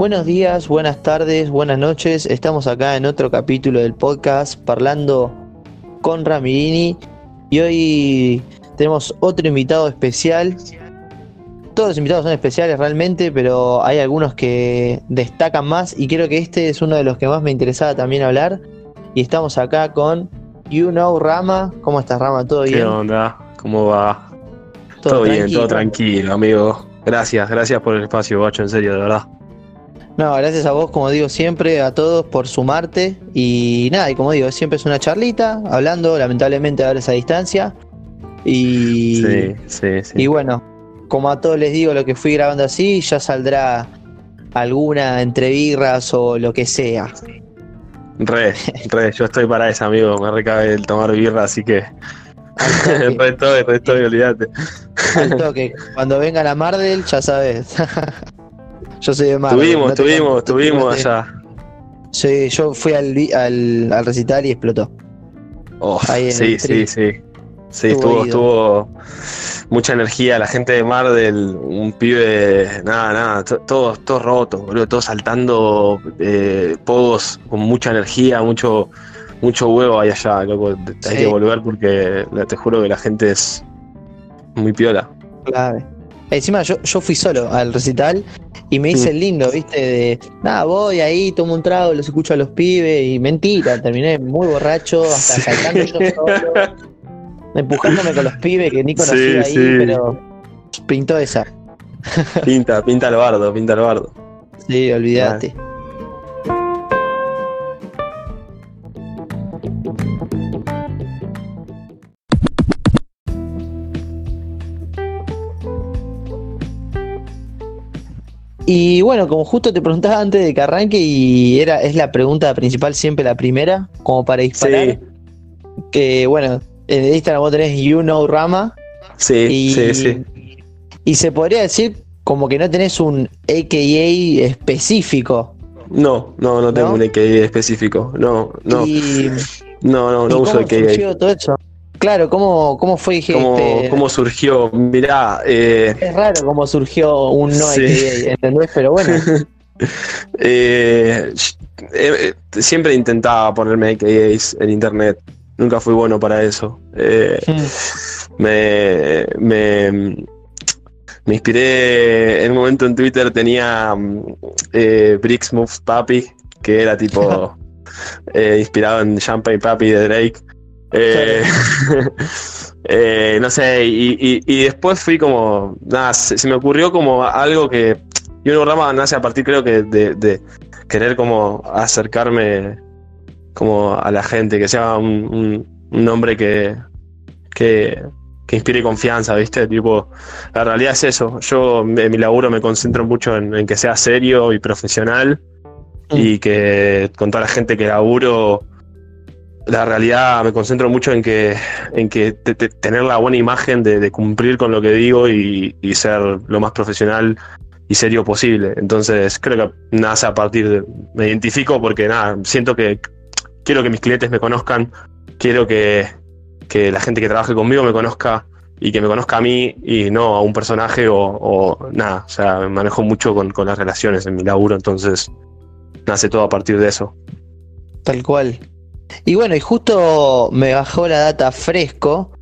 Buenos días, buenas tardes, buenas noches. Estamos acá en otro capítulo del podcast parlando con Ramirini y hoy tenemos otro invitado especial. Todos los invitados son especiales realmente, pero hay algunos que destacan más y creo que este es uno de los que más me interesaba también hablar. Y estamos acá con You Know Rama. ¿Cómo estás Rama? ¿Todo bien? ¿Qué onda? ¿Cómo va? Todo, bien, todo tranquilo, amigo. Gracias, gracias por el espacio, bacho, en serio, de verdad. No, gracias a vos, como digo siempre, a todos por sumarte. Y nada, y como digo, siempre es una charlita, hablando, lamentablemente ahora esa distancia. Y, sí, sí, sí. y bueno, como a todos les digo, lo que fui grabando así, ya saldrá alguna entre birras o lo que sea. Re, re, yo estoy para eso, amigo. Me recabe el tomar birra, así que. re estoy, re estoy, olvídate. Al toque. Cuando venga la Mardel, ya sabes. Yo soy de Mar. Tuvimos, tuvimos, tuvimos allá. Sí, yo fui al, al, al recital y explotó. Oh, sí, sí, sí. Sí, estuvo, estuvo mucha energía, la gente de Mar del, un pibe, nada, nada, todos, todos rotos, boludo, todos saltando eh, pogos con mucha energía, mucho, mucho huevo ahí allá, loco. Hay que volver porque te juro que la gente es muy piola. Claro. Encima yo, yo fui solo al recital y me hice el mm. lindo, viste, de nada, voy ahí, tomo un trago, los escucho a los pibes y mentira, terminé muy borracho, hasta saltando yo solo, empujándome con los pibes que ni conocía ahí, pero pintó esa. Pinta, pinta el bardo, pinta el bardo. Sí, olvídate. Y bueno, como justo te preguntaba antes de que arranque, y era, es la pregunta principal, siempre la primera, como para disparar. Que bueno, en Instagram vos tenés You Know Rama. Sí, sí, sí. Y se podría decir como que no tenés un AKA específico. No, no, no tengo un AKA específico. No, no. no, no, no uso AKA. todo eso? Claro, ¿cómo, cómo fue ¿Cómo, este... ¿Cómo surgió? Mirá. Eh... Es raro cómo surgió un no sí. ¿entendés? Pero bueno. Eh, eh, siempre intentaba ponerme AKAs en internet. Nunca fui bueno para eso. Eh, hmm. me, me, me, inspiré. En un momento en Twitter tenía Bricks Moves Papi, que era tipo. inspirado en Champagne Papi de Drake. Eh, eh, no sé, y, después fui como, nada, se, me ocurrió como algo que, y un rama nace a partir creo que de, querer como acercarme como a la gente, que sea un, nombre que, que, inspire confianza, ¿viste? Tipo, la realidad es eso, yo en mi laburo me concentro mucho en, que sea serio y profesional mm. y que con toda la gente que laburo la realidad me concentro mucho en que, en que tener la buena imagen de, cumplir con lo que digo y, ser lo más profesional y serio posible. Entonces creo que nace a partir de... Me identifico porque nada, siento que quiero que mis clientes me conozcan, quiero que, la gente que trabaje conmigo me conozca y que me conozca a mí y no a un personaje o, nada. O sea, me manejo mucho con, con las relaciones en mi laburo, entonces nace todo a partir de eso. Tal cual. Y bueno, y justo me bajó la data fresco.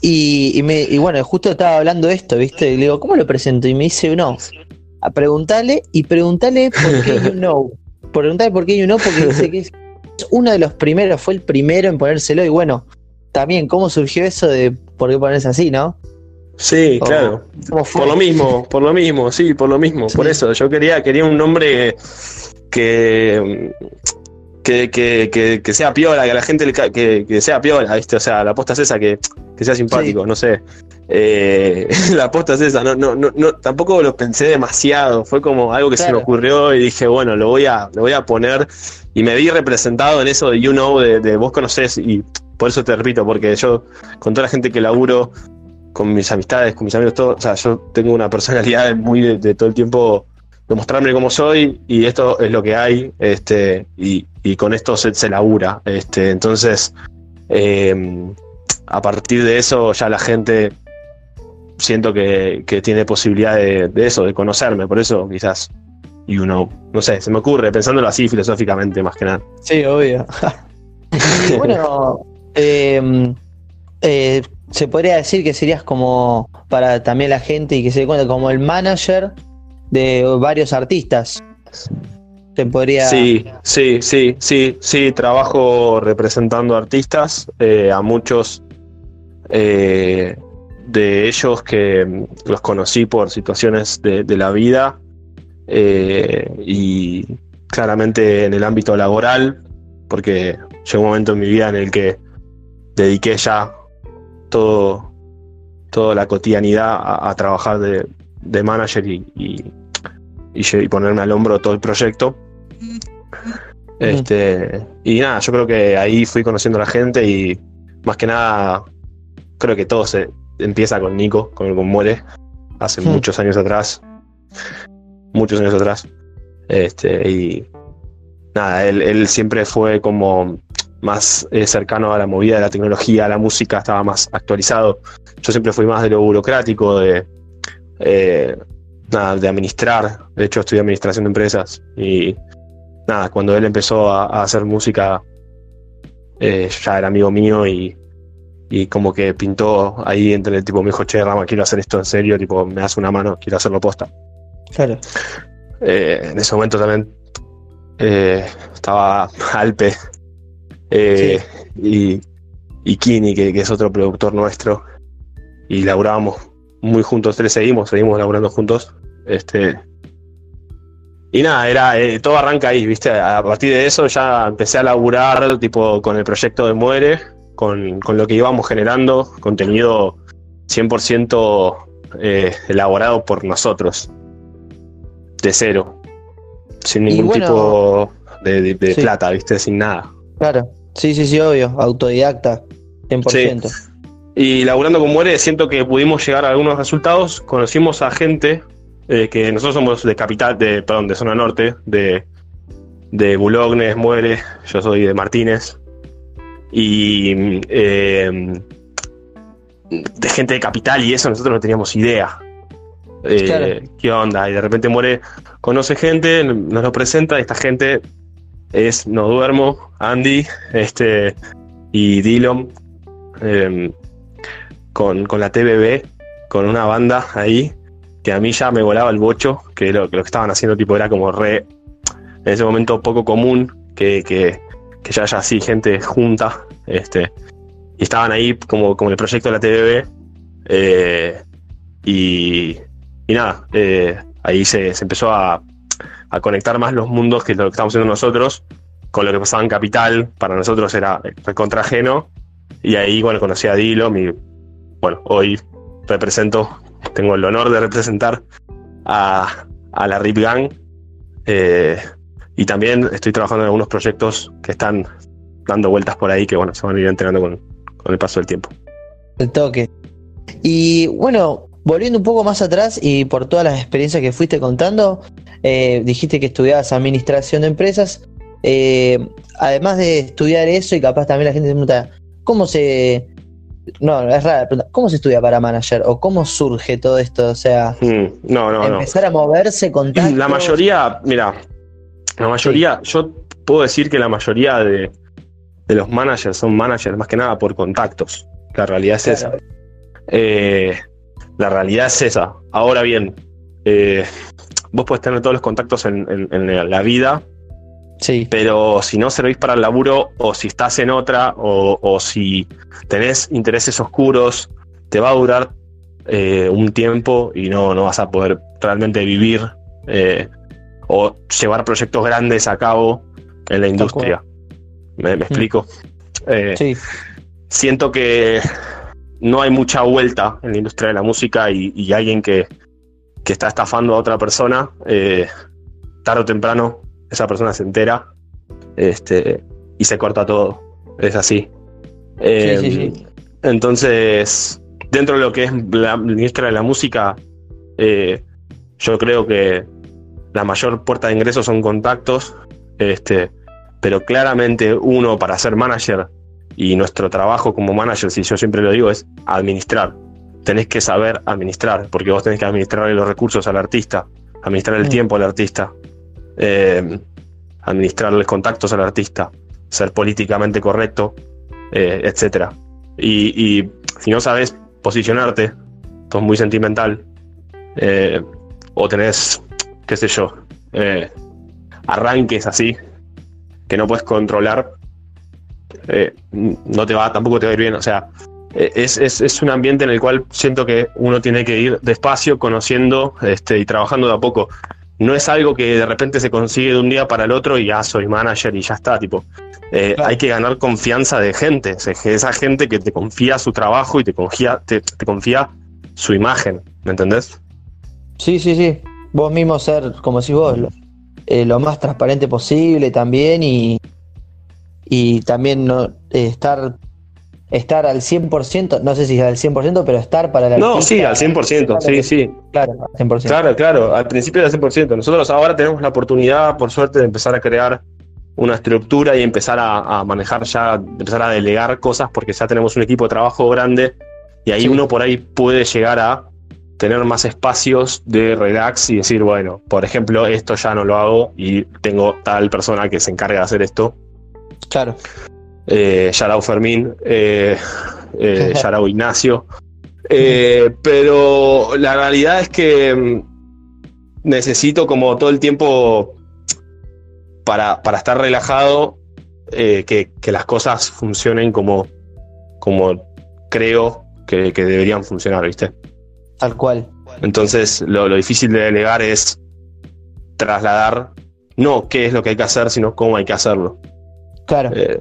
Y, me, y bueno, justo estaba hablando de esto, ¿viste? Y le digo, ¿cómo lo presento? Y me dice, no, a preguntarle y preguntarle por qué you know. Preguntarle por qué you know, porque dice que es uno de los primeros, fue el primero en ponérselo. Y bueno, también, ¿cómo surgió eso de por qué ponerse así, no? Sí, claro. Por lo mismo, por lo mismo, sí, por lo mismo. Por eso, yo quería, quería un nombre que que, que, sea piola, que la gente le que, sea piola, ¿viste? O sea, la aposta es esa, que, sea simpático, no sé. Eh, la aposta es esa, no, no, no, tampoco lo pensé demasiado, fue como algo que se me ocurrió y dije, bueno, lo voy a, lo voy a poner y me vi representado en eso de you know, de, vos conocés y por eso te repito, porque yo con toda la gente que laburo, con mis amistades, con mis amigos, todo, o sea, yo tengo una personalidad muy de todo el tiempo demostrarme cómo soy y esto es lo que hay este, y, con esto se, se, labura. Este, entonces, em, a partir de eso ya la gente siento que, tiene posibilidad de, eso, de conocerme, por eso quizás y uno, no sé, se me ocurre pensándolo así filosóficamente más que nada. Sí, obvio. y bueno, em, eh, se podría decir que serías como para también la gente y que se dé cuenta como el manager de varios artistas. Se podría. Sí, sí, sí, sí, sí. Trabajo representando artistas, eh, a muchos eh, de ellos que los conocí por situaciones de, la vida eh, y claramente en el ámbito laboral, porque llegó un momento en mi vida en el que dediqué ya todo, toda la cotidianidad a, trabajar de, manager y, y, ponerme al hombro todo el proyecto. Este, y nada, yo creo que ahí fui conociendo a la gente y más que nada, creo que todo se empieza con Nico, con el con Muere, hace muchos años atrás. Muchos años atrás. Este, y nada, él, él siempre fue como más eh, cercano a la movida de la tecnología, a la música, estaba más actualizado. Yo siempre fui más de lo burocrático, de, eh, nada, de administrar. De hecho, estudié administración de empresas y nada, cuando él empezó a, hacer música, eh, ya era amigo mío y, y, como que pintó ahí entre el tipo, me dijo, che, Rama, quiero hacer esto en serio, tipo, me das una mano, quiero hacerlo posta. Claro. en ese momento también estaba Alpe eh, y, y, Kini, que, es otro productor nuestro, y laburábamos muy juntos, tres seguimos, seguimos laburando juntos. Este, y nada, era, eh, todo arranca ahí, ¿viste? A partir de eso ya empecé a laburar tipo con el proyecto de Muere, con, lo que íbamos generando, contenido 100% eh, elaborado por nosotros, de cero, sin ningún tipo de, plata, ¿viste? Sin nada. Claro, sí, sí, sí, obvio, autodidacta, 100%. Y laburando con Muere, siento que pudimos llegar a algunos resultados. Conocimos a gente eh, que nosotros somos de capital, de, perdón, de zona norte, de, de Bulognes, Muere, yo soy de Martínez. Y eh, de gente de capital y eso nosotros no teníamos idea. Eh, ¿Qué onda? Y de repente Muere conoce gente, nos lo presenta, y esta gente es No Duermo, Andy este, y em, con, la TBB, con una banda ahí que a mí ya me volaba el bocho, que lo, que estaban haciendo tipo era como re, en ese momento poco común, que, que, ya haya así gente junta, este, y estaban ahí como, como el proyecto de la TBB, eh, y, y, nada, eh, ahí se empezó a, a conectar más los mundos que lo que estamos haciendo nosotros con lo que pasaba en Capital. Para nosotros era contrajeno. Y ahí, bueno, conocí a Dilo. Mi, bueno, hoy represento, tengo el honor de representar a, la RIP Gang. Eh, y también estoy trabajando en algunos proyectos que están dando vueltas por ahí que, bueno, se van a ir entrenando con, con el paso del tiempo. El toque. Y bueno, volviendo un poco más atrás y por todas las experiencias que fuiste contando, eh, dijiste que estudiabas administración de empresas. Eh, además de estudiar eso, y capaz también la gente se pregunta, ¿cómo se. No, es rara ¿cómo se estudia para manager? ¿O cómo surge todo esto? O sea, mm, no, no, empezar a moverse con La mayoría, mira, la mayoría, yo puedo decir que la mayoría de, los managers son managers más que nada por contactos. La realidad es esa. Eh, la realidad es esa. Ahora bien, eh, vos podés tener todos los contactos en, la vida, sí. pero si no servís para el laburo o si estás en otra o, si tenés intereses oscuros, te va a durar eh, un tiempo y no, no vas a poder realmente vivir eh, o llevar proyectos grandes a cabo en la industria. ¿Me, mm. explico? Eh, sí. Siento que no hay mucha vuelta en la industria de la música y alguien que, que está estafando a otra persona, eh, tarde o temprano esa persona se entera este, y se corta todo. Es así. Em, entonces, dentro de lo que es la industria de la música, eh, yo creo que la mayor puerta de ingreso son contactos, este, pero claramente uno para ser manager y nuestro trabajo como manager, si yo siempre lo digo, es administrar tenés que saber administrar, porque vos tenés que administrar los recursos al artista, administrar el mm. tiempo al artista, eh, administrarles contactos al artista, ser políticamente correcto, eh, etc. Y, si no sabes posicionarte, sos muy sentimental, eh, o tenés, qué sé yo, eh, arranques así, que no puedes controlar, eh, no te va, tampoco te va a ir bien. O sea, es, un ambiente en el cual siento que uno tiene que ir despacio, conociendo este, y trabajando de a poco. No es algo que de repente se consigue de un día para el otro y ya soy manager y ya está, tipo. Eh, claro. Hay que ganar confianza de gente, o sea, esa gente que te confía su trabajo y te confía, te, te confía su imagen, ¿me entendés? Sí, sí, sí. Vos mismo ser, como decís vos, lo, eh, lo más transparente posible también y, y también no eh, estar estar al 100%, no sé si al 100%, pero estar para la No, sí, al 100%, sí, sí. Claro, al 100%. Claro, claro, al principio era al 100%. Nosotros ahora tenemos la oportunidad, por suerte, de empezar a crear una estructura y empezar a, a manejar ya, empezar a delegar cosas porque ya tenemos un equipo de trabajo grande y ahí sí. uno por ahí puede llegar a tener más espacios de relax y decir, bueno, por ejemplo, esto ya no lo hago y tengo tal persona que se encarga de hacer esto. Claro. Eh, Yarao Fermín, eh, eh, Yarao Ignacio. Eh, pero la realidad es que mm, necesito como todo el tiempo para, para estar relajado, eh, que, que, las cosas funcionen como, como creo que, que deberían funcionar, ¿viste? Tal cual. Entonces, lo, lo, difícil de delegar es trasladar no qué es lo que hay que hacer, sino cómo hay que hacerlo. Claro. Eh,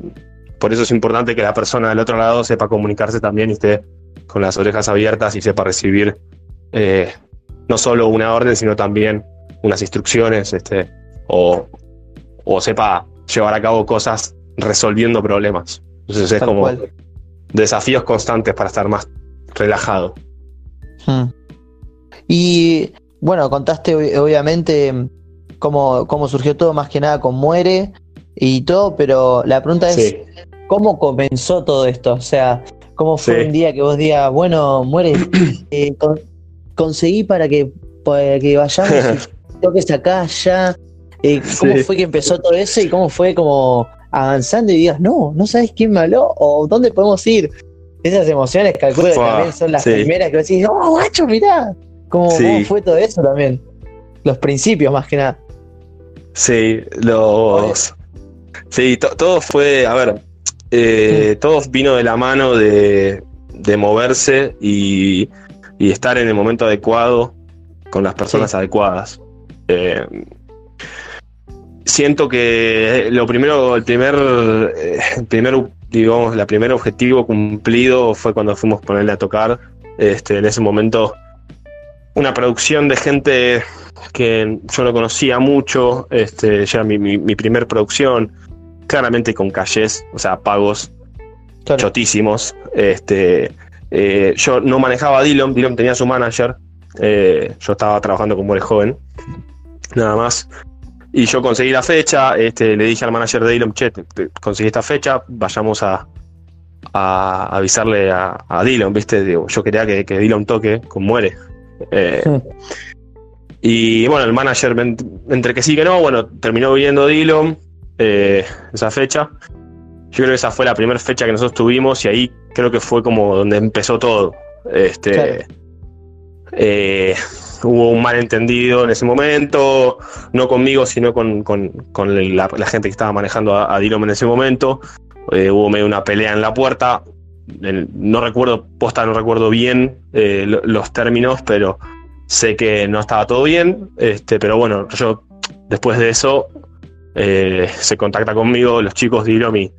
por eso es importante que la persona del otro lado sepa comunicarse también y esté con las orejas abiertas y sepa recibir eh, no solo una orden, sino también unas instrucciones, este, o, o sepa llevar a cabo cosas resolviendo problemas. Entonces es Tal como cual. desafíos constantes para estar más relajado. Hmm. Y bueno, contaste obviamente cómo, cómo surgió todo, más que nada con Muere y todo, pero la pregunta es, sí. ¿Cómo comenzó todo esto? O sea, ¿cómo fue sí. un día que vos digas, bueno, Muere, eh, con, conseguí para que, para que vayamos y toques acá, ya? Eh, ¿Cómo sí. fue que empezó todo eso y cómo fue como avanzando y digas, no, no sabes quién me habló o dónde podemos ir? esas emociones calculo que también son las sí. primeras que decís, oh, guacho, mirá. ¿Cómo, sí. ¿Cómo, fue todo eso también? Los principios más que nada. Sí, los. Sí, to todo fue, a ver, eh, sí. todo vino de la mano de, de moverse y, y, estar en el momento adecuado con las personas adecuadas. Eh, siento que lo primero, el primer, eh, el primer digamos, la primer objetivo cumplido fue cuando fuimos a ponerle a tocar. Este, en ese momento, una producción de gente que yo no conocía mucho, este, ya mi, mi, mi primer producción, claramente con calles, o sea, pagos claro. chotísimos. Este, eh, yo no manejaba a Dillon, Dillon tenía su manager, eh, yo estaba trabajando como el joven, nada más. Y yo conseguí la fecha, este, le dije al manager de Dylan, che, conseguí esta fecha, vayamos a, a avisarle a, a Dylan, ¿viste? Digo, yo quería que, que Dylan toque con Muere. Eh, sí. Y bueno, el manager, entre que sí que no, bueno, terminó viendo Dylan eh, esa fecha. Yo creo que esa fue la primera fecha que nosotros tuvimos y ahí creo que fue como donde empezó todo. Este, claro. eh, hubo un malentendido en ese momento, no conmigo, sino con, con, con la, la, gente que estaba manejando a, a Dilom en ese momento. Eh, hubo medio una pelea en la puerta. No recuerdo, posta, no recuerdo bien eh, los términos, pero sé que no estaba todo bien. Este, pero bueno, yo después de eso eh, se contacta conmigo los chicos de Dilom y,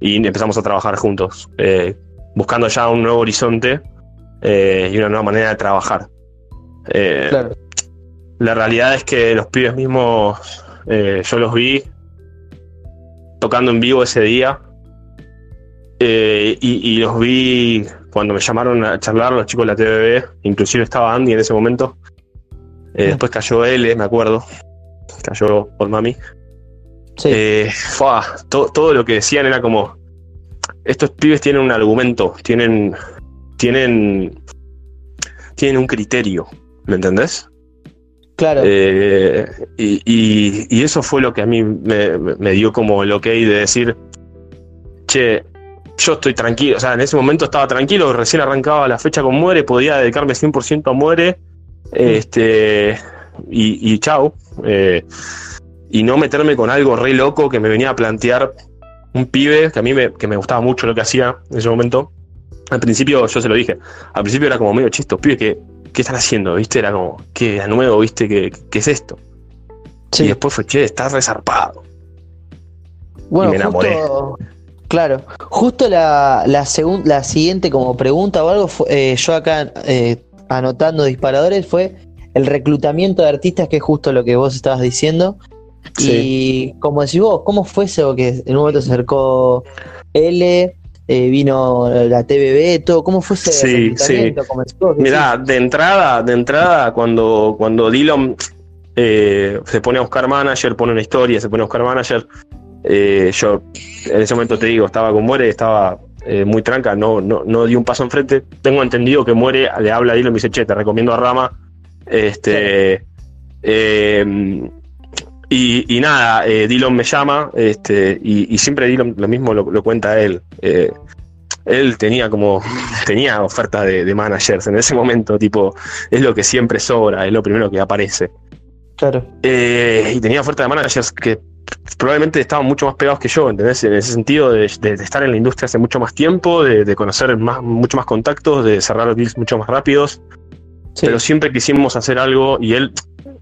empezamos a trabajar juntos, eh, buscando ya un nuevo horizonte eh, y una nueva manera de trabajar. Claro. La realidad es que los pibes mismos, yo los vi tocando en vivo ese día y, y, los vi cuando me llamaron a charlar los chicos de la TVB, inclusive estaba Andy en ese momento. Eh, después cayó L, me acuerdo. Cayó por mami. Sí. Eh, todo, todo lo que decían era como, estos pibes tienen un argumento, tienen, tienen, tienen un criterio, ¿Me entendés? Claro. Eh, y, eso fue lo que a mí me, dio como el ok de decir, che, yo estoy tranquilo, o sea, en ese momento estaba tranquilo, recién arrancaba la fecha con Muere, podía dedicarme 100% a Muere, este, y, y chau, eh, y no meterme con algo re loco que me venía a plantear un pibe que a mí me, que me gustaba mucho lo que hacía en ese momento. Al principio, yo se lo dije, al principio era como medio chisto, pibe, ¿qué, ¿qué están haciendo? ¿Viste? Era como, ¿qué a nuevo? ¿Viste? ¿Qué, qué es esto? Y después fue, che, estás resarpado. Bueno, me enamoré. claro, justo la, la, la siguiente como pregunta o algo, eh, yo acá eh, anotando disparadores, fue el reclutamiento de artistas, que es justo lo que vos estabas diciendo. Y como decís vos, ¿cómo fue eso que en un momento se acercó L, eh, vino la TVB, todo? ¿Cómo fue ese sí, sí. Mirá, de entrada, de entrada, cuando, cuando Dillon eh, se pone a buscar manager, pone una historia, se pone a buscar manager, eh, yo en ese momento te digo, estaba con Muere, estaba muy tranca, no, no, no di un paso enfrente. Tengo entendido que Muere, le habla a Dillon y me dice, che, te recomiendo a Rama. Este. Y, nada, eh, Dylan me llama, este, y, siempre Dylan lo mismo lo, cuenta él. Eh, él tenía como, tenía oferta de, managers en ese momento, tipo, es lo que siempre sobra, es lo primero que aparece. Claro. Eh, y tenía oferta de managers que probablemente estaban mucho más pegados que yo, ¿entendés? En ese sentido de, estar en la industria hace mucho más tiempo, de, conocer más, mucho más contactos, de cerrar deals mucho más rápidos. Pero siempre quisimos hacer algo y él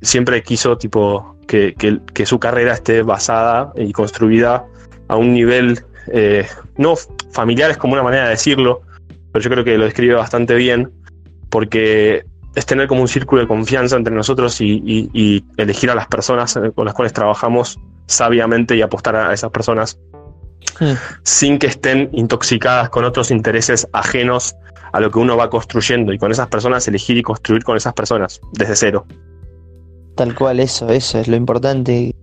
siempre quiso tipo que, su carrera esté basada y construida a un nivel eh, no familiar es como una manera de decirlo, pero yo creo que lo describe bastante bien, porque es tener como un círculo de confianza entre nosotros y, elegir a las personas con las cuales trabajamos sabiamente y apostar a esas personas hmm. sin que estén intoxicadas con otros intereses ajenos a lo que uno va construyendo y con esas personas elegir y construir con esas personas desde cero. Tal cual, eso, eso es lo importante.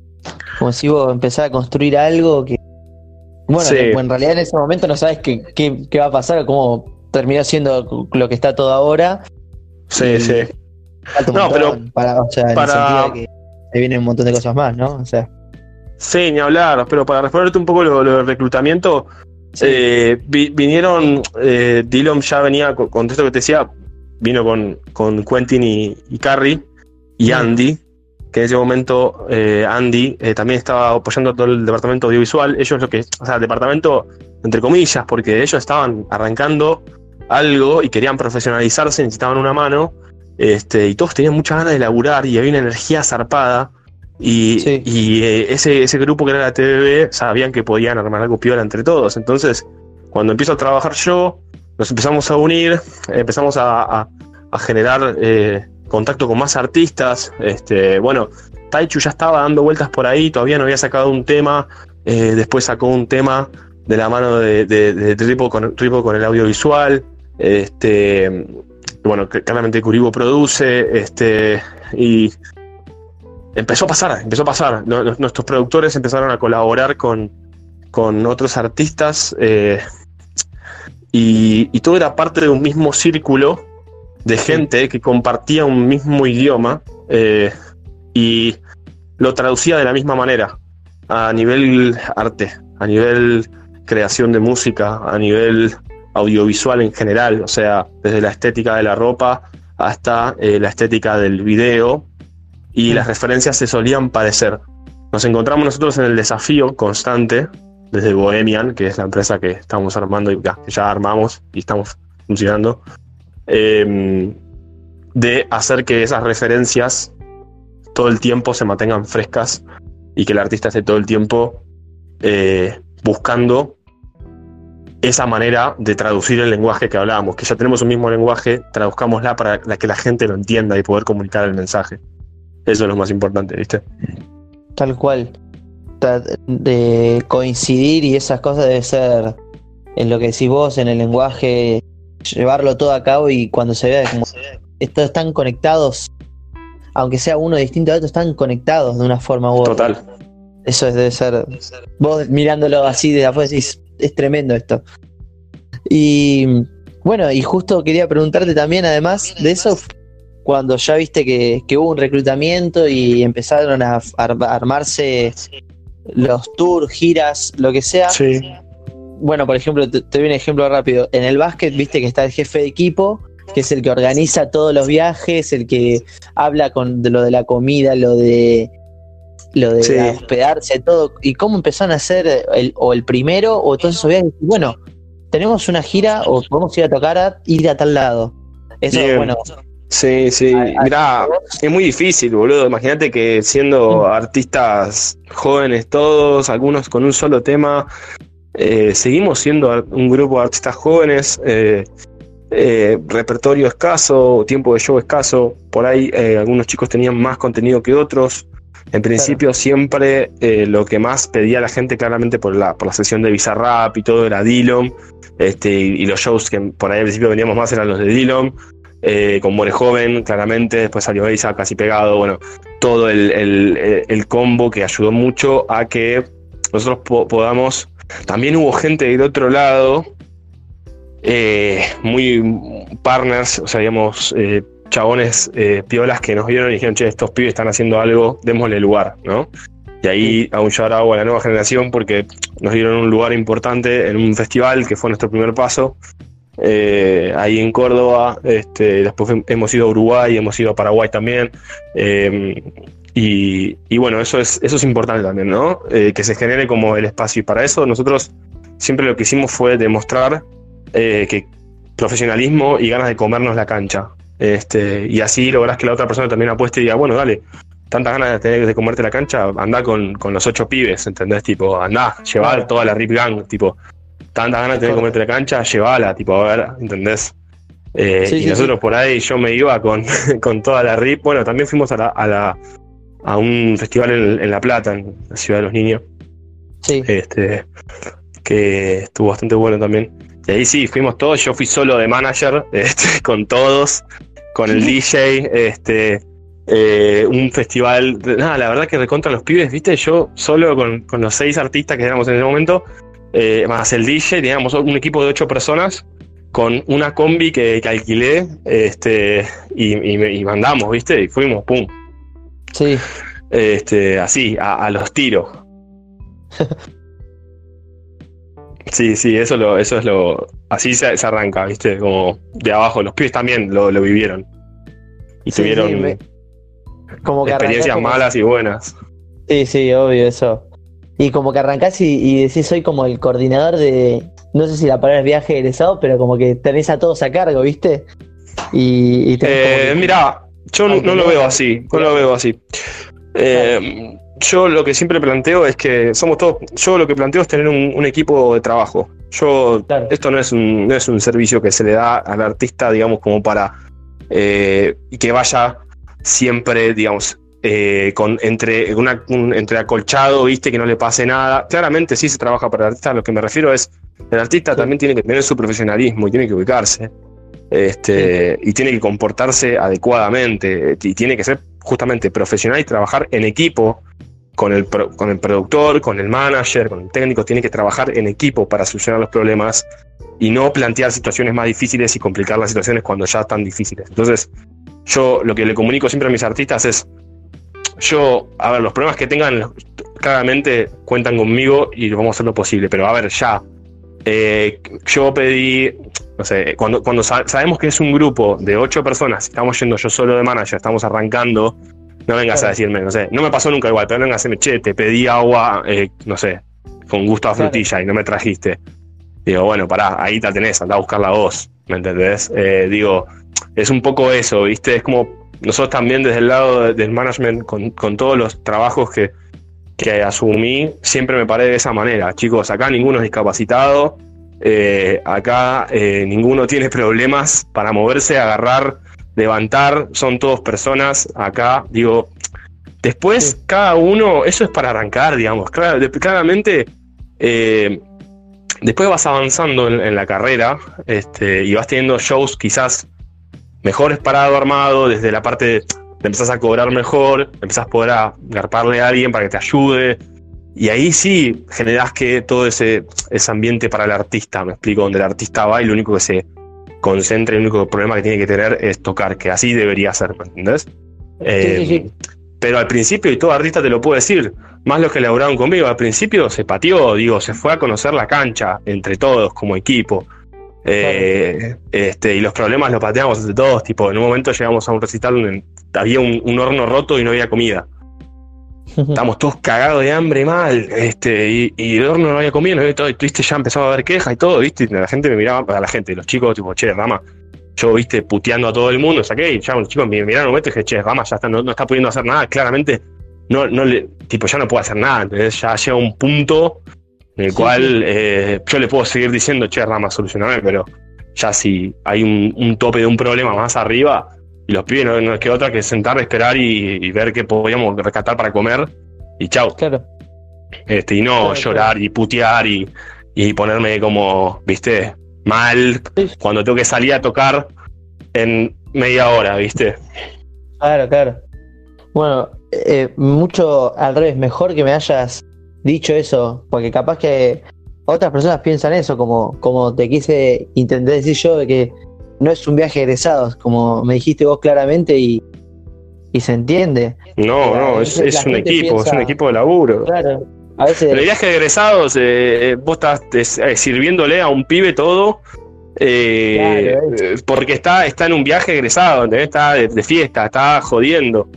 Como si vos empezás a construir algo que. Bueno, en realidad en ese momento no sabes qué, qué, va a pasar, cómo terminó siendo lo que está todo ahora. Sí, sí. No, pero. Para, o sea, en el sentido de que vienen un montón de cosas más, ¿no? O sea. Sí, ni hablar, pero para responderte un poco lo, del reclutamiento, eh, vinieron, eh, Dillon ya venía con, esto que te decía, vino con, con Quentin y, y Carrie, y Andy, que en ese momento eh, Andy eh, también estaba apoyando todo el departamento audiovisual. Ellos lo que, o sea, el departamento entre comillas, porque ellos estaban arrancando algo y querían profesionalizarse, necesitaban una mano, este, y todos tenían muchas ganas de laburar y había una energía zarpada. Y, eh, ese, ese grupo que era la TVB sabían que podían armar algo piola entre todos. Entonces, cuando empiezo a trabajar yo, nos empezamos a unir, empezamos a, a generar contacto con más artistas. Este, bueno, Taichu ya estaba dando vueltas por ahí, todavía no había sacado un tema, eh, después sacó un tema de la mano de, de, Tripo, con, el audiovisual. Este, bueno, claramente Curibo produce, este, y empezó a pasar, empezó a pasar. Nuestros productores empezaron a colaborar con, otros artistas eh, y, todo era parte de un mismo círculo de gente que compartía un mismo idioma eh, y lo traducía de la misma manera, a nivel arte, a nivel creación de música, a nivel audiovisual en general, o sea, desde la estética de la ropa hasta eh, la estética del video y las referencias se solían parecer. Nos encontramos nosotros en el desafío constante desde Bohemian, que es la empresa que estamos armando y ya, ya armamos y estamos funcionando, Em, de hacer que esas referencias todo el tiempo se mantengan frescas y que el artista esté todo el tiempo eh, buscando esa manera de traducir el lenguaje que hablábamos, que ya tenemos un mismo lenguaje, traduzcámosla para que la gente lo entienda y poder comunicar el mensaje. Eso es lo más importante, ¿viste? Tal cual. De coincidir y esas cosas debe ser en lo que decís vos, en el lenguaje llevarlo todo a cabo y cuando se vea como estos están conectados, aunque sea uno distinto a otro, están conectados de una forma u otra. Total. Eso debe ser. Vos mirándolo así de afuera decís, es tremendo esto. Y bueno, y justo quería preguntarte también, además de eso, cuando ya viste que, hubo un reclutamiento y empezaron a, armarse los tours, giras, lo que sea. Sí. Bueno, por ejemplo, te, doy un ejemplo rápido. En el básquet, viste que está el jefe de equipo, que es el que organiza todos los viajes, el que habla con de lo de la comida, lo de lo de hospedarse, todo. Y cómo empezaron a hacer el, o el primero o todos esos viajes. Bueno, tenemos una gira o podemos ir a tocar a ir a tal lado. Eso, bueno, Sí, sí. Mirá, es muy difícil, boludo. Imagínate que siendo artistas jóvenes todos, algunos con un solo tema, eh, seguimos siendo un grupo de artistas jóvenes, eh, eh, repertorio escaso, tiempo de show escaso. Por ahí algunos chicos tenían más contenido que otros. En principio siempre lo que más pedía la gente claramente por la, por la sesión de Bizarrap y todo era Dillon. Este, y, los shows que por ahí al principio veníamos más eran los de Dillon con More Joven, claramente, después salió Isa casi pegado, bueno, todo el, combo que ayudó mucho a que nosotros podamos. También hubo gente del otro lado, eh, muy partners, o sea, digamos, eh, chabones piolas que nos vieron y dijeron, che, estos pibes están haciendo algo, démosle lugar, ¿no? Y ahí a un shout a la nueva generación porque nos dieron un lugar importante en un festival que fue nuestro primer paso eh, ahí en Córdoba, este, después hemos ido a Uruguay, hemos ido a Paraguay también. Y, bueno, eso es, eso es importante también, ¿no? Eh, que se genere como el espacio. Y para eso nosotros siempre lo que hicimos fue demostrar eh, que profesionalismo y ganas de comernos la cancha. Este, y así lográs que la otra persona también apueste y diga, bueno, dale, tantas ganas de tener de comerte la cancha, anda con, los ocho pibes, ¿entendés? Tipo, anda, llevar toda la Rip Gang, tipo, tantas ganas de tener que comerte la cancha, llévala, tipo, a ver, ¿entendés? Eh, y nosotros por ahí yo me iba con, con toda la RIP. Bueno, también fuimos a, la, a, la, a un festival en, La Plata, en la ciudad de los niños. Sí. Este, que estuvo bastante bueno también. Y ahí sí, fuimos todos, yo fui solo de manager, este, con todos, con el DJ, este, eh, un festival, nada, la verdad que recontra los pibes, viste, yo solo con, con los seis artistas que éramos en ese momento, eh, más el DJ, teníamos un equipo de ocho personas con una combi que, alquilé este, y, mandamos, ¿viste? Y fuimos, pum. Sí. Este, así, a, los tiros. sí, sí, eso, lo, eso es lo. Así se, arranca, ¿viste? Como de abajo. Los pibes también lo, vivieron. Y tuvieron como experiencias malas y buenas. Sí, sí, obvio, eso. Y como que arrancás y, decís, soy como el coordinador de, no sé si la palabra es viaje egresado, pero como que tenés a todos a cargo, ¿viste? Y, eh, Mira, yo no, lo veo así, no lo veo así. Eh, yo lo que siempre planteo es que somos todos, yo lo que planteo es tener un, equipo de trabajo. Yo, esto no es, un, no es un servicio que se le da al artista, digamos, como para eh, que vaya siempre, digamos, eh, con, entre, una, entre acolchado, viste, que no le pase nada. Claramente sí se trabaja para el artista, lo que me refiero es, el artista también tiene que tener su profesionalismo y tiene que ubicarse. Este, Y tiene que comportarse adecuadamente y tiene que ser justamente profesional y trabajar en equipo con el, con el productor, con el manager, con el técnico, tiene que trabajar en equipo para solucionar los problemas y no plantear situaciones más difíciles y complicar las situaciones cuando ya están difíciles. Entonces, yo lo que le comunico siempre a mis artistas es, yo, a ver, los problemas que tengan claramente cuentan conmigo y vamos a hacer lo posible, pero a ver, ya. Eh, yo pedí, no sé, cuando, cuando sabemos que es un grupo de ocho personas, estamos yendo yo solo de manager, estamos arrancando, no vengas a decirme, no sé, no me pasó nunca igual, pero no vengas a decirme, che, te pedí agua, eh, no sé, con gusto a frutilla y no me trajiste. Digo, bueno, pará, ahí te tenés, anda a buscar la voz, ¿me entendés? Eh, digo, es un poco eso, ¿viste? Es como nosotros también desde el lado del management, con, todos los trabajos que, asumí, siempre me paré de esa manera. Chicos, acá ninguno es discapacitado, eh, acá eh, ninguno tiene problemas para moverse, agarrar, levantar, son todos personas. Acá, digo, después cada uno, eso es para arrancar, digamos. claramente, eh, después vas avanzando en, la carrera este, y vas teniendo shows quizás mejor es parado armado, desde la parte de, empezás a cobrar mejor, empezás a poder agarparle a alguien para que te ayude. Y ahí sí generás que todo ese, ese ambiente para el artista, me explico, donde el artista va y lo único que se, concentre, el único problema que tiene que tener es tocar, que así debería ser, ¿me entendés? Eh, pero al principio, y todo artista te lo puedo decir, más los que laburaron conmigo, al principio se pateó, digo, se fue a conocer la cancha entre todos como equipo. Eh, este, y los problemas los pateamos entre todos, tipo, en un momento llegamos a un recital donde había un, horno roto y no había comida. Estamos todos cagados de hambre mal, este, y, el horno no había comida, no había todo, y viste, ya empezaba a haber quejas y todo, viste, la gente me miraba, a la gente, los chicos, tipo, che, Rama, yo, viste, puteando a todo el mundo, saqué, y ya los chicos me miraron un momento y dije, che, Rama ya está, no, está pudiendo hacer nada, claramente, no, no le, tipo, ya no puedo hacer nada, entonces ya llega un punto en el cual eh, yo le puedo seguir diciendo, che, Rama, solucioname, pero ya si hay un, tope de un problema más arriba, y los pibes no, es que otra que sentar, esperar y, ver qué podíamos rescatar para comer, y chau. Claro. Este, y no llorar y putear y, y, ponerme como, viste, mal cuando tengo que salir a tocar en media hora, viste. Claro, claro. Bueno, eh, mucho al revés, mejor que me hayas dicho eso, porque capaz que otras personas piensan eso, como, como te quise intentar decir yo, de que no es un viaje de egresados, como me dijiste vos claramente y, se entiende. No, no, es, un equipo, es un equipo de laburo. Claro. A veces... el viaje de egresados, eh, vos estás eh, sirviéndole a un pibe todo eh, porque está, está en un viaje egresado, está de, fiesta, está jodiendo.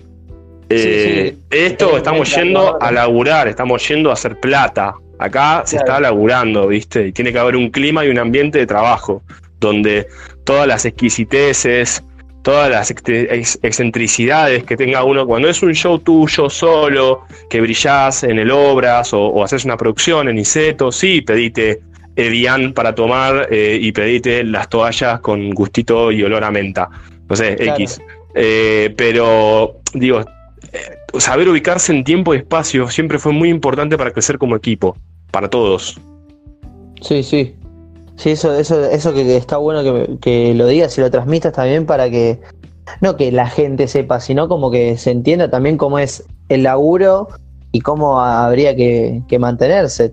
Esto estamos yendo a laburar, estamos yendo a hacer plata. Acá se está laburando, ¿viste? Y tiene que haber un clima y un ambiente de trabajo donde todas las exquisiteces, todas las excentricidades que tenga uno, cuando es un show tuyo solo, que brillás en el Obras o, haces una producción en Iseto, sí, pedite Evian para tomar eh, y pedite las toallas con gustito y olor a menta. No sé, X. Eh, pero, digo, eh, saber ubicarse en tiempo y espacio siempre fue muy importante para crecer como equipo, para todos. Sí, sí. Sí, eso, eso, eso que, está bueno que, lo digas y lo transmitas también para que, no que la gente sepa, sino como que se entienda también cómo es el laburo y cómo habría que, mantenerse.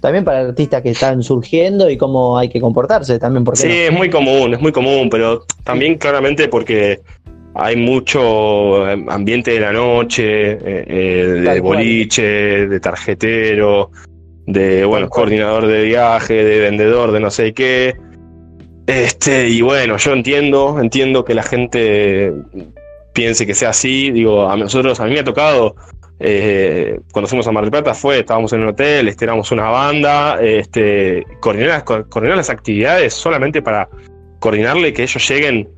También para artistas que están surgiendo y cómo hay que comportarse también. Porque sí, es muy común, es muy común, pero también claramente porque hay mucho ambiente de la noche, eh, eh, de boliche, de tarjetero, de, bueno, coordinador de viaje, de vendedor, de no sé qué. Este, y bueno, yo entiendo, entiendo que la gente piense que sea así. Digo, a nosotros, a mí me ha tocado, eh, cuando fuimos a Mar del Plata fue, estábamos en un hotel, este, éramos una banda, este, coordinar, coordinar las actividades solamente para coordinarle que ellos lleguen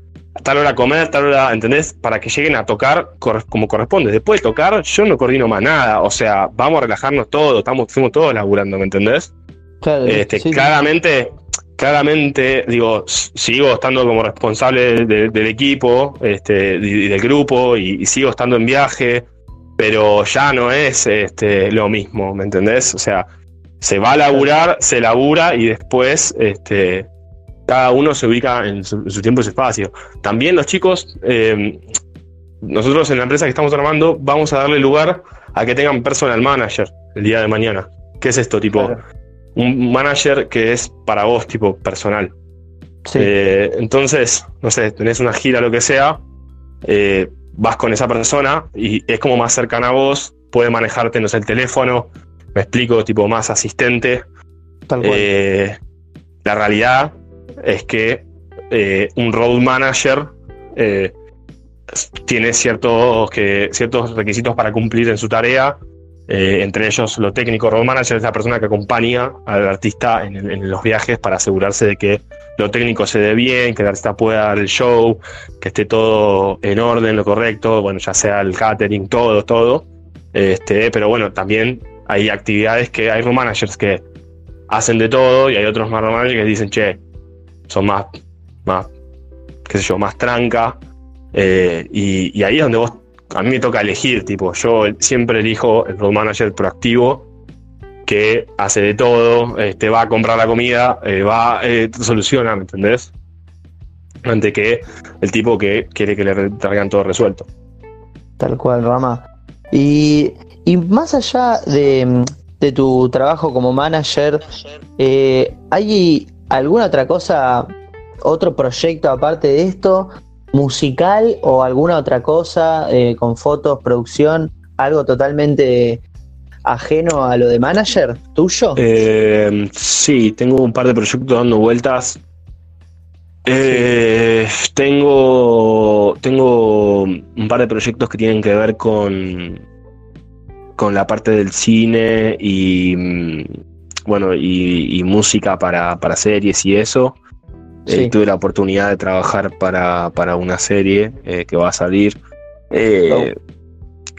tal hora a comer, tal hora, ¿entendés? Para que lleguen a tocar como corresponde. Después de tocar, yo no coordino más nada. O sea, vamos a relajarnos todos, estamos, fuimos todos laburando, ¿me entendés? este, claramente, claramente, digo, sigo estando como responsable del equipo, este, y del grupo, y, sigo estando en viaje, pero ya no es este, lo mismo, ¿me entendés? O sea, se va a laburar, se labura y después, este, cada uno se ubica en su, tiempo y su espacio. También los chicos, eh, nosotros en la empresa que estamos armando, vamos a darle lugar a que tengan personal manager el día de mañana. ¿Qué es esto? Tipo, un manager que es para vos, tipo, personal. Eh, entonces, no sé, tenés una gira, lo que sea, eh, vas con esa persona y es como más cercana a vos, puede manejarte, no sé, el teléfono, me explico, tipo, más asistente. la realidad es que eh, un road manager eh, tiene ciertos, que, ciertos requisitos para cumplir en su tarea, eh, entre ellos lo técnico. Road manager es la persona que acompaña al artista en, los viajes para asegurarse de que lo técnico se dé bien, que el artista pueda dar el show, que esté todo en orden, lo correcto, bueno, ya sea el catering, todo, todo. Este, pero bueno, también hay actividades que hay road managers que hacen de todo y hay otros road managers que dicen, che, son más, más qué sé yo, más tranca. Eh, y, ahí es donde vos, a mí me toca elegir, tipo, yo siempre elijo el road manager proactivo que hace de todo, este, va a comprar la comida, eh, va, eh, soluciona, ¿me entendés? Ante que el tipo que quiere que le traigan todo resuelto. Tal cual, Rama. Y, y más allá de, de, tu trabajo como manager, ¿hay alguna otra cosa otro proyecto aparte de esto, musical o alguna otra cosa, eh, con fotos, producción, algo totalmente ajeno a lo de manager tuyo? Eh, sí, tengo un par de proyectos dando vueltas. Eh, tengo, tengo un par de proyectos que tienen que ver con, con la parte del cine y mm, bueno y, música para, series y eso. Eh, tuve la oportunidad de trabajar para, una serie que va a salir.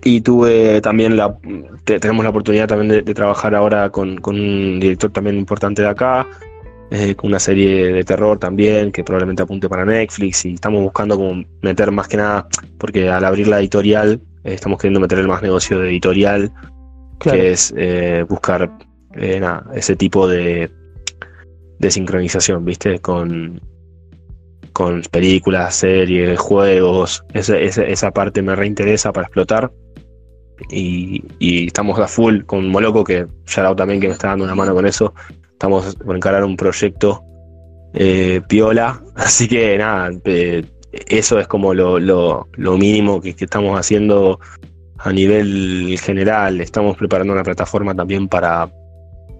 Y tuve también la. tenemos la oportunidad también de, trabajar ahora con, un director también importante de acá, eh, con una serie de terror también, que probablemente apunte para Netflix. Y estamos buscando como meter más que nada, porque al abrir la editorial, eh, estamos queriendo meter el más negocio de editorial, que es eh, buscar ese tipo de, de sincronización, ¿viste? Con, con películas, series, juegos, esa, esa parte me reinteresa para explotar y, estamos a full con Moloco, que ya también que me está dando una mano con eso. Estamos por encarar un proyecto eh, piola, así que nada, eh, eso es como lo, lo, mínimo que, estamos haciendo a nivel general. Estamos preparando una plataforma también para,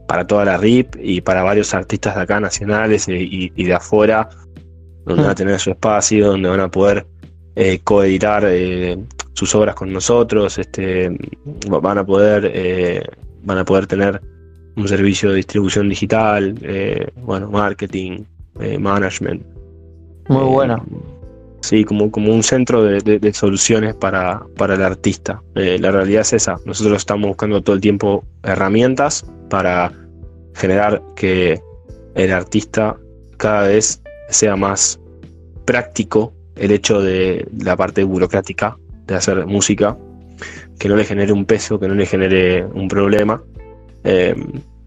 para toda la RIP y para varios artistas de acá nacionales y, de afuera, donde van a tener su espacio, donde van a poder eh, coeditar eh, sus obras con nosotros, este, van a poder, eh, van a poder tener un servicio de distribución digital, eh, bueno, marketing, eh, management. Muy bueno. Sí, como, como un centro de, soluciones para, para, el artista. la realidad es esa. Nosotros estamos buscando todo el tiempo herramientas para generar que el artista cada vez sea más práctico el hecho de la parte burocrática de hacer música, que no le genere un peso, que no le genere un problema, eh,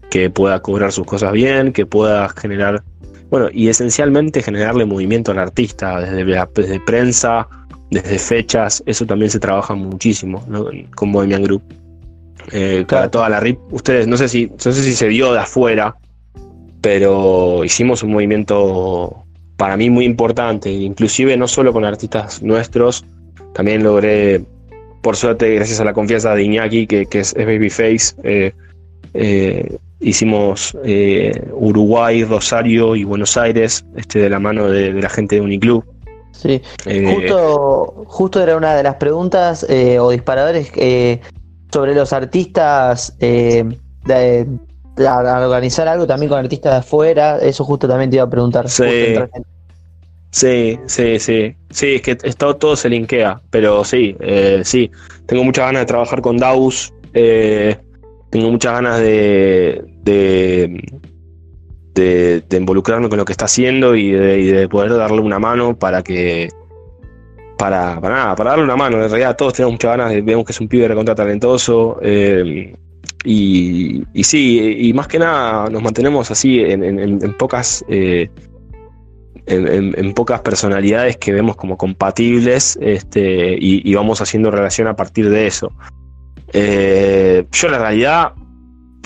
que pueda cobrar sus cosas bien, que pueda generar, bueno, y esencialmente generarle movimiento al artista, desde, desde prensa, desde fechas, eso también se trabaja muchísimo con Bohemian Group. Eh, Para toda la RIP, ustedes, no sé, si, no sé si se vio de afuera, pero hicimos un movimiento para mí muy importante, inclusive no solo con artistas nuestros, también logré, por suerte, gracias a la confianza de Iñaki, que, es, Babyface, eh, eh, hicimos eh, Uruguay, Rosario y Buenos Aires, este, de la mano de, la gente de Uniclub. Sí, justo, justo era una de las preguntas o disparadores sobre los artistas de, organizar algo también con artistas de afuera, eso justo también te iba a preguntar. Sí. Sí, sí, sí. Sí, es que todo, todo se linkea, pero sí, eh, sí. Tengo muchas ganas de trabajar con Daus. Eh, tengo muchas ganas de, de, de, involucrarme con lo que está haciendo y de, poder darle una mano para que. Para, para nada, para darle una mano. En realidad, todos tenemos muchas ganas, vemos que es un pibe recontra talentoso. Eh, y, y, sí, y más que nada nos mantenemos así en, en pocas en, pocas personalidades que vemos como compatibles este, y, vamos haciendo relación a partir de eso. Eh, yo la realidad,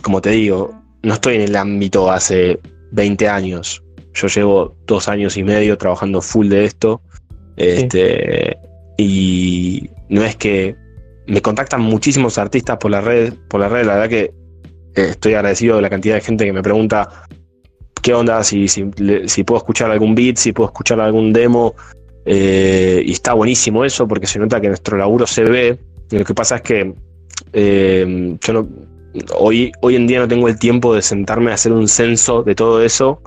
como te digo, no estoy en el ámbito hace 20 años. Yo llevo dos años y medio trabajando full de esto. Este, Y no es que me contactan muchísimos artistas por la red, por la red, la verdad que eh, estoy agradecido de la cantidad de gente que me pregunta qué onda, si, si, puedo escuchar algún beat, si puedo escuchar algún demo. Eh, y está buenísimo eso porque se nota que nuestro laburo se ve. lo que pasa es que eh, yo no, hoy, hoy en día no tengo el tiempo de sentarme a hacer un censo de todo eso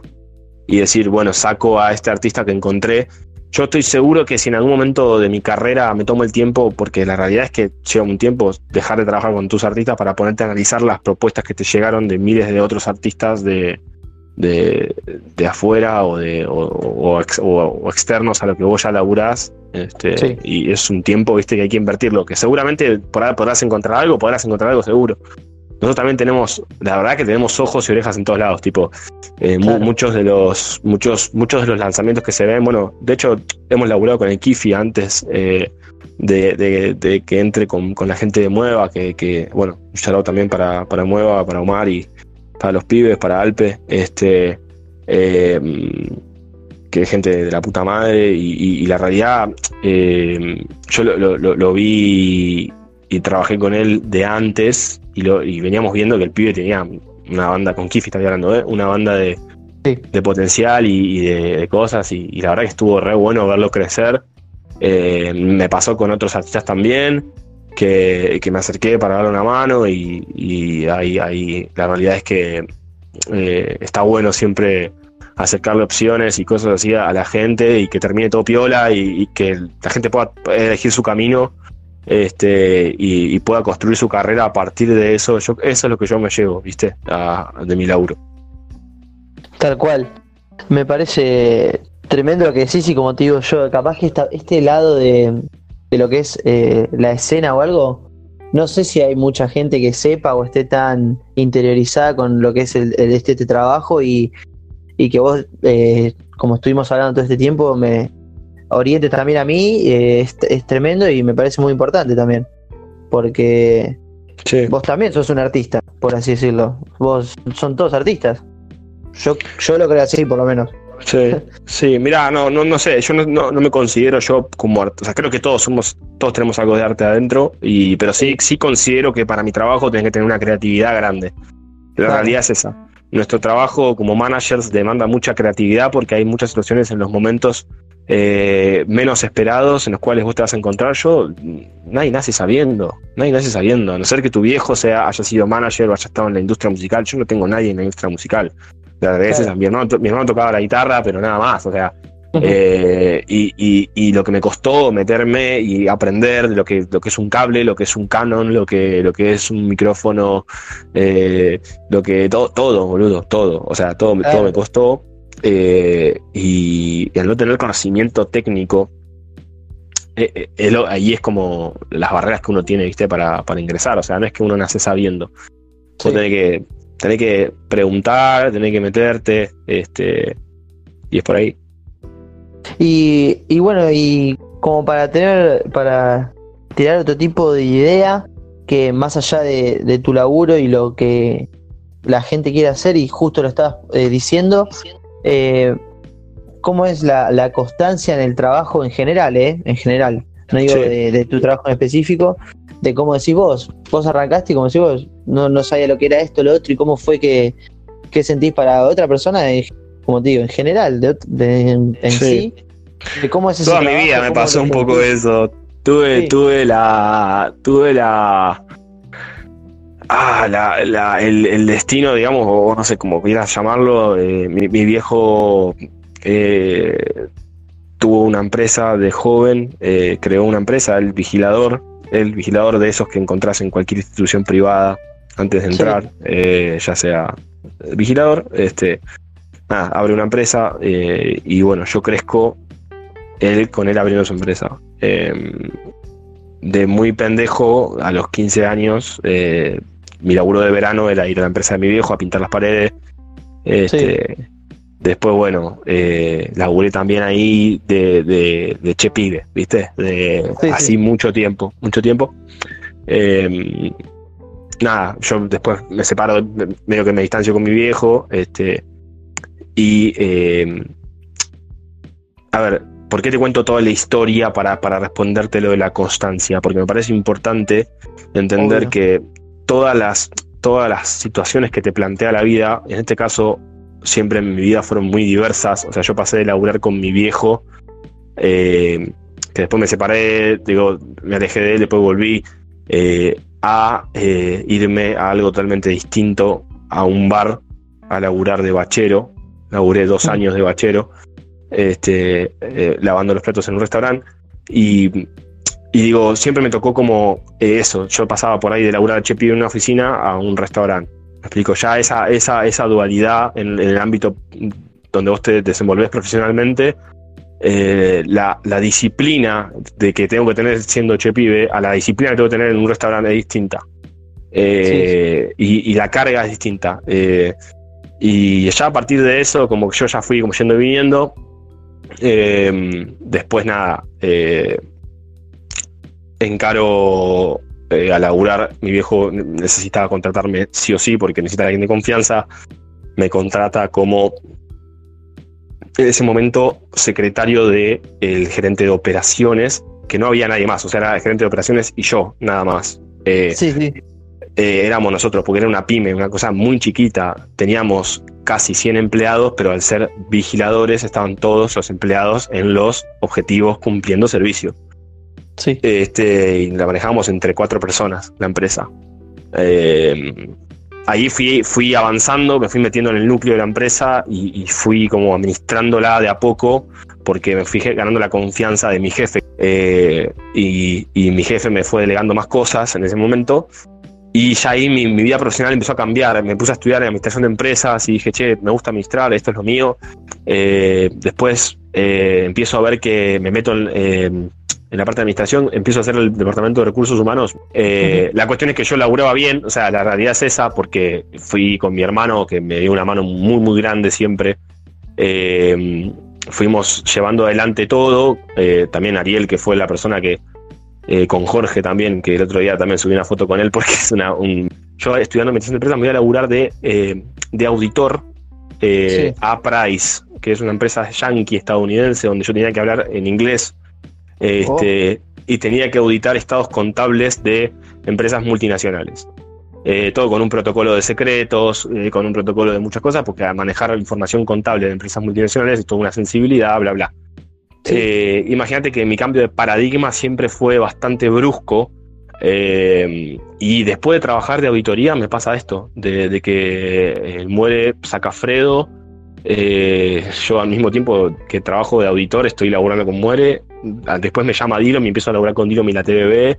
y decir, bueno, saco a este artista que encontré. Yo estoy seguro que si en algún momento de mi carrera me tomo el tiempo, porque la realidad es que lleva un tiempo dejar de trabajar con tus artistas para ponerte a analizar las propuestas que te llegaron de miles de otros artistas de, de, de afuera o, de, o, externos a lo que vos ya laburás. Este, Y es un tiempo ¿viste? que hay que invertirlo, que seguramente podrás encontrar algo, podrás encontrar algo seguro. Nosotros también tenemos, la verdad que tenemos ojos y orejas en todos lados, tipo, eh, muchos de los, muchos, muchos de los lanzamientos que se ven, bueno, de hecho hemos laburado con el Kifi antes eh, de, que entre con, la gente de Mueva, que, que bueno, un saludo también para, para Mueva, para Omar y, para los pibes, para Alpe. Este, eh, que es gente de la puta madre y, la realidad, eh, yo lo, vi y trabajé con él de antes y, lo, y veníamos viendo que el pibe tenía una banda con Kifi, estaba hablando, ¿eh? una banda de, de potencial y, de, cosas y, la verdad que estuvo re bueno verlo crecer. Eh, me pasó con otros artistas también. Que, me acerqué para darle una mano y, ahí, ahí la realidad es que eh, está bueno siempre acercarle opciones y cosas así a la gente y que termine todo piola y, que la gente pueda elegir su camino este, y, pueda construir su carrera a partir de eso. Yo, eso es lo que yo me llevo, ¿viste? de mi laburo. Tal cual. Me parece tremendo lo que decís y como te digo yo, capaz que este lado de, lo que es eh, la escena o algo, no sé si hay mucha gente que sepa o esté tan interiorizada con lo que es el, este, este, trabajo y, que vos, eh, como estuvimos hablando todo este tiempo, me oriente también a mí, eh, es, tremendo y me parece muy importante también. Porque vos también sos un artista, por así decirlo. Vos son todos artistas. Yo, yo lo creo así, por lo menos. Sí, sí, mira, no, no, no sé, yo no, no, me considero yo como arte, o sea, creo que todos somos, todos tenemos algo de arte adentro, y, pero sí, sí considero que para mi trabajo tenés que tener una creatividad grande. La realidad es esa. Nuestro trabajo como managers demanda mucha creatividad porque hay muchas situaciones en los momentos eh, menos esperados en los cuales vos te vas a encontrar. Yo, nadie nace sabiendo, nadie nace sabiendo, a no ser que tu viejo sea, haya sido manager o haya estado en la industria musical. Yo no tengo nadie en la industria musical mi, hermano, tocaba la guitarra, pero nada más, o sea. Eh, y, lo que me costó meterme y aprender de lo que, lo que es un cable, lo que es un canon, lo que, lo que es un micrófono, eh, lo que todo, todo, boludo, todo. O sea, todo, todo me costó. Eh, y, al no tener conocimiento técnico, ahí es como las barreras que uno tiene, ¿viste? Para, para ingresar. O sea, no es que uno nace sabiendo. Vos que tenés que preguntar, tenés que meterte, este, y es por ahí. Y, y bueno, y como para tener, para tirar otro tipo de idea, que más allá de, tu laburo y lo que la gente quiere hacer, y justo lo estabas eh, diciendo, eh, ¿cómo es la, constancia en el trabajo en general, eh? En general, no digo de, de, tu trabajo en específico, de cómo decís vos, vos arrancaste y como decís vos, no, no sabía lo que era esto, lo otro, y cómo fue que, sentís para otra persona, como te digo, en general, de, en, sí. de cómo es Toda mi vida me pasó un poco eso. Tuve, tuve la. Tuve la. Ah, la, el, destino, digamos, o no sé cómo quieras llamarlo. Eh, mi, viejo eh, tuvo una empresa de joven, eh, creó una empresa, el vigilador, el vigilador de esos que encontrás en cualquier institución privada antes de entrar, eh, ya sea vigilador, este, nada, abre una empresa eh, y bueno, yo crezco él con él abriendo su empresa. Em, de muy pendejo, a los 15 años, eh, mi laburo de verano era ir a la empresa de mi viejo a pintar las paredes. Este, Después, bueno, eh, laburé también ahí de, de, de che pibe, ¿viste? De, así mucho tiempo, mucho tiempo. Em, nada, yo después me separo, medio que me distancio con mi viejo, este, y em, a ver, ¿por qué te cuento toda la historia para, para responderte lo de la constancia? Porque me parece importante entender que todas las, todas las situaciones que te plantea la vida, en este caso siempre en mi vida fueron muy diversas. O sea, yo pasé de laburar con mi viejo, eh, que después me separé, digo, me alejé de él, después volví, eh, a eh, irme a algo totalmente distinto, a un bar, a laburar de bachero. Laburé dos años de bachero, este, lavando los platos en un restaurante. Y, digo, siempre me tocó como eso. Yo pasaba por ahí de laburar chepi en una oficina a un restaurante explico, ya esa, esa, esa dualidad en, el ámbito donde vos te desenvolvés profesionalmente, eh, la, disciplina de que tengo que tener siendo che pibe a la disciplina que tengo que tener en un restaurante es distinta. Eh, y, la carga es distinta. Eh, y ya a partir de eso, como que yo ya fui como yendo y viniendo, después nada, encaro eh, a laburar, mi viejo necesitaba contratarme sí o sí porque necesita alguien de confianza. Me contrata como en ese momento secretario del el gerente de operaciones, que no había nadie más, o sea, era el gerente de operaciones y yo, nada más. Eh, sí, sí. Eh, éramos nosotros, porque era una pyme, una cosa muy chiquita. Teníamos casi 100 empleados, pero al ser vigiladores estaban todos los empleados en los objetivos cumpliendo servicio. Sí. Este, y la manejamos entre cuatro personas, la empresa. Eh, ahí fui, fui avanzando, me fui metiendo en el núcleo de la empresa y, fui como administrándola de a poco porque me fui ganando la confianza de mi jefe eh, y, mi jefe me fue delegando más cosas en ese momento y ya ahí mi, vida profesional empezó a cambiar, me puse a estudiar en administración de empresas y dije, che, me gusta administrar, esto es lo mío. Eh, después eh, empiezo a ver que me meto en en la parte de administración, empiezo a hacer el departamento de recursos humanos. Eh, la cuestión es que yo laburaba bien, o sea, la realidad es esa, porque fui con mi hermano, que me dio una mano muy, muy grande siempre. Eh, fuimos llevando adelante todo. Eh, también Ariel, que fue la persona que, con Jorge también, que el otro día también subí una foto con él, porque es una. Un, yo estudiando administración de empresas me voy a laburar de, de auditor a Price, que es una empresa yankee estadounidense, donde yo tenía que hablar en inglés este, y tenía que auditar estados contables de empresas multinacionales. Eh, todo con un protocolo de secretos, eh, con un protocolo de muchas cosas, porque manejar información contable de empresas multinacionales es toda una sensibilidad, bla, bla. Eh, imagínate que mi cambio de paradigma siempre fue bastante brusco. y después de trabajar de auditoría me pasa esto, de, que muere Sacafredo. yo al mismo tiempo que trabajo de auditor estoy laburando con Muere después me llama Dilo, me empiezo a laburar con Dilo y la TVB,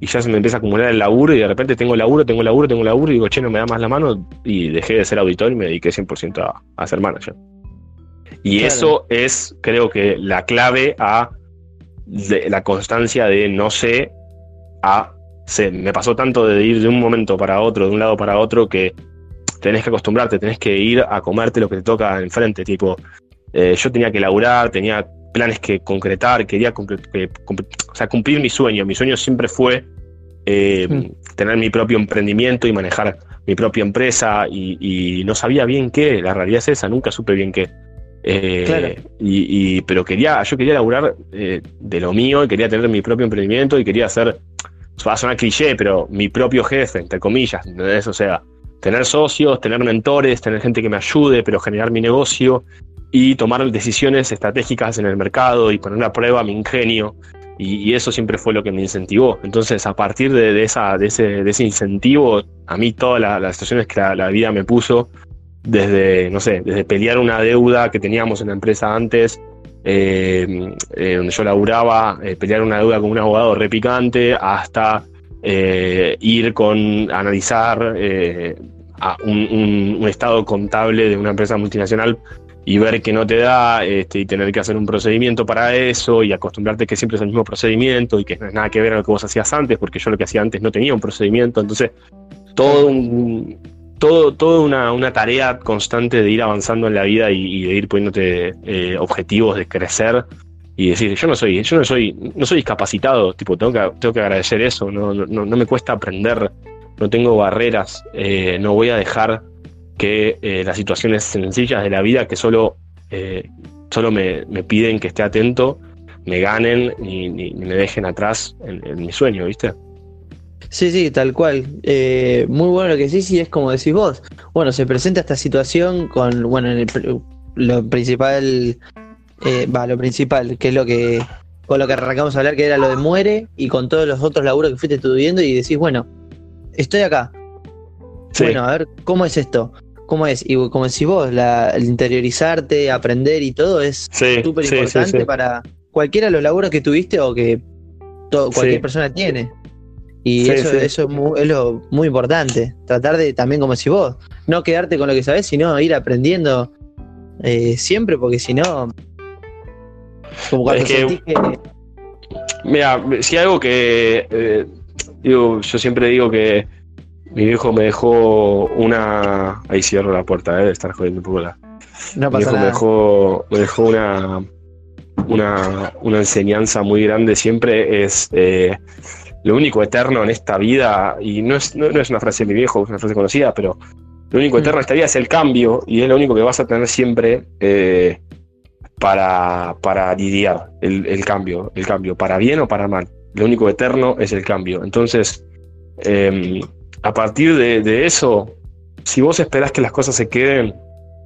y ya se me empieza a acumular el laburo, y de repente tengo laburo, tengo laburo, tengo laburo, y digo, che, no me da más la mano, y dejé de ser auditor y me dediqué 100% a, a, ser manager. Y eso es, creo que, la clave a la constancia de no sé a sé. Me pasó tanto de ir de un momento para otro, de un lado para otro, que tenés que acostumbrarte, tenés que ir a comerte lo que te toca enfrente. Tipo, eh, yo tenía que laburar, tenía planes que concretar, quería cumplir mi sueño. Mi sueño siempre fue eh, tener mi propio emprendimiento y manejar mi propia empresa y, no sabía bien qué, la realidad es esa, nunca supe bien qué. Eh, y, pero quería, yo quería laburar eh, de lo mío y quería tener mi propio emprendimiento y quería ser, va a sonar cliché, pero mi propio jefe, entre comillas, O sea, tener socios, tener mentores, tener gente que me ayude, pero generar mi negocio y tomar decisiones estratégicas en el mercado y poner a prueba mi ingenio. Y, eso siempre fue lo que me incentivó. Entonces, a partir de, esa, de, ese, de ese, incentivo, a mí todas las situaciones que la, vida me puso, desde, no sé, desde pelear una deuda que teníamos en la empresa antes, eh, eh, donde yo laburaba, eh, pelear una deuda con un abogado repicante, hasta ir con analizar a un, estado contable de una empresa multinacional y ver que no te da este, y tener que hacer un procedimiento para eso y acostumbrarte que siempre es el mismo procedimiento y que no es nada que ver a lo que vos hacías antes, porque yo lo que hacía antes no tenía un procedimiento, entonces todo un, todo, todo una, una, tarea constante de ir avanzando en la vida y, de ir poniéndote eh, objetivos de crecer y decir, yo no soy, yo no soy, no soy discapacitado, tipo, tengo que, tengo que agradecer eso, no, no, no me cuesta aprender, no tengo barreras, eh, no voy a dejar que eh, las situaciones sencillas de la vida que solo, eh, solo me, piden que esté atento, me ganen y, me dejen atrás en, mi sueño, ¿viste? Sí, sí, tal cual. Eh, muy bueno lo que decís y es como decís vos. Bueno, se presenta esta situación con, bueno, lo principal, va, lo principal, que es lo que, con lo que arrancamos a hablar, que era lo de muere, y con todos los otros laburos que fuiste estudiando y decís, bueno, estoy acá. Bueno, a ver, ¿cómo es esto? ¿Cómo es? Y como decís vos, la, el interiorizarte, aprender y todo es súper importante para cualquiera de los laburos que tuviste o que cualquier persona tiene. Y eso, eso es, muy, lo muy importante. Tratar de también, como decís vos, no quedarte con lo que sabes, sino ir aprendiendo eh, siempre, porque si no. Como cuando que, Mira, si algo que. Eh, digo, yo siempre digo que mi viejo me dejó una. Ahí cierro la puerta, ¿eh? de estar jodiendo un poco la. No pasa nada. Me dejó, me dejó una, una, una, enseñanza muy grande siempre. Es eh, lo único eterno en esta vida, y no es, no, es una frase de mi viejo, es una frase conocida, pero lo único mm. eterno en esta vida es el cambio, y es lo único que vas a tener siempre. Eh, para, para lidiar el, cambio, el cambio, para bien o para mal. Lo único eterno es el cambio. Entonces, em, a partir de, eso, si vos esperás que las cosas se queden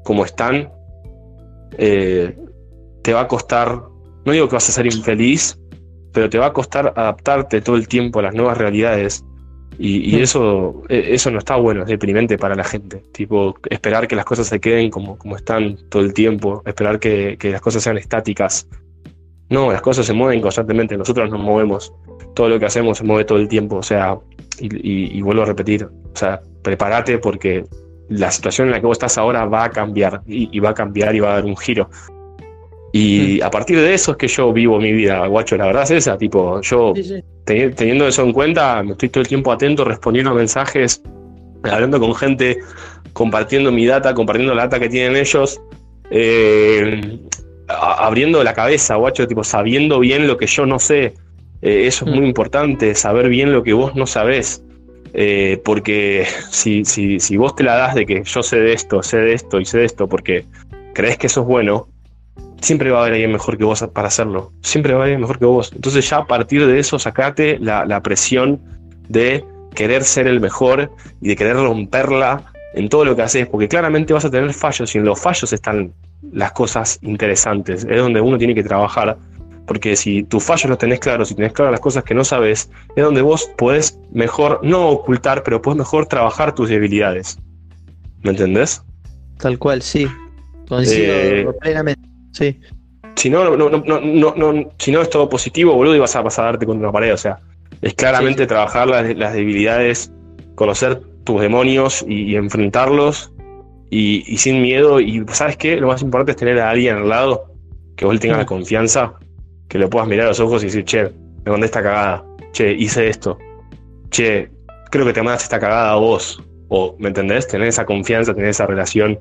como están, eh, te va a costar, no digo que vas a ser infeliz, pero te va a costar adaptarte todo el tiempo a las nuevas realidades. Y, eso, e, eso no está bueno, es deprimente para la gente. Tipo, esperar que las cosas se queden como, como están todo el tiempo, esperar que, las cosas sean estáticas. No, las cosas se mueven constantemente, nosotros nos movemos. Todo lo que hacemos se mueve todo el tiempo. O sea, y, vuelvo a repetir, o sea, prepárate porque la situación en la que vos estás ahora va a cambiar y, va a cambiar y va a dar un giro. Y a partir de eso es que yo vivo mi vida, guacho, la verdad es esa, tipo, yo teniendo eso en cuenta, me estoy todo el tiempo atento, respondiendo a mensajes, hablando con gente, compartiendo mi data, compartiendo la data que tienen ellos, eh, abriendo la cabeza, guacho, tipo, sabiendo bien lo que yo no sé. Eh, eso es muy importante, saber bien lo que vos no sabés. Eh, porque si, si, si vos te la das de que yo sé de esto, sé de esto y sé de esto, porque crees que eso es bueno, siempre va a haber alguien mejor que vos para hacerlo. Siempre va a haber alguien mejor que vos. Entonces ya a partir de eso sacate la, presión de querer ser el mejor y de querer romperla en todo lo que haces, porque claramente vas a tener fallos y en los fallos están las cosas interesantes. Es donde uno tiene que trabajar, porque si tus fallos los tenés claros, si tenés claras las cosas que no sabes, es donde vos podés mejor, no ocultar, pero podés mejor trabajar tus debilidades. ¿Me entendés? Tal cual, sí. Coincido eh, plenamente. Sí. Si no, no, no, no, si no es todo positivo, boludo, y vas a pasar a darte contra una pared. O sea, es claramente trabajar las, debilidades, conocer tus demonios y, enfrentarlos y, sin miedo. Y ¿sabes qué? Lo más importante es tener a alguien al lado que vos le tengas la confianza, que lo puedas mirar a los ojos y decir, che, me mandé esta cagada, che, hice esto, che, creo que te mandas esta cagada a vos. O, ¿me entendés? Tener esa confianza, tener esa relación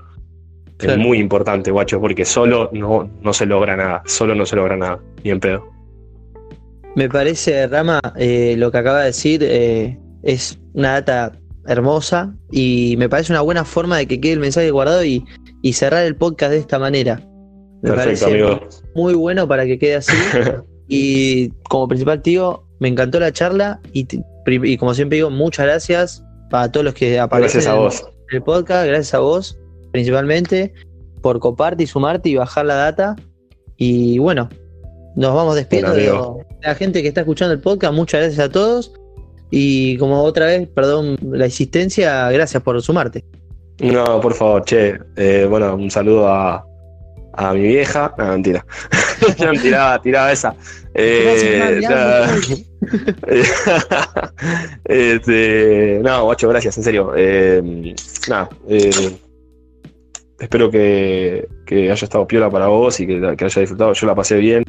es muy importante, guacho, porque solo no, no se logra nada, solo no se logra nada, ni en pedo. Me parece, Rama, eh, lo que acaba de decir eh, es una data hermosa y me parece una buena forma de que quede el mensaje guardado y, cerrar el podcast de esta manera. Me Perfecto, parece muy bueno para que quede así. y como principal tío, me encantó la charla y, y como siempre digo, muchas gracias para todos los que aparecen gracias a vos. en el podcast, gracias a vos principalmente, por coparte y sumarte y bajar la data. Y bueno, nos vamos despidiendo de la gente que está escuchando el podcast. Muchas gracias a todos. Y como otra vez, perdón la insistencia, gracias por sumarte. No, por favor, che. Eh, bueno, un saludo a, a mi vieja. No, mentira. ya tiraba, tiraba esa. Eh, este, no, guacho, gracias, en serio. Eh, nada, espero que, haya estado piola para vos y que, que haya disfrutado. Yo la pasé bien.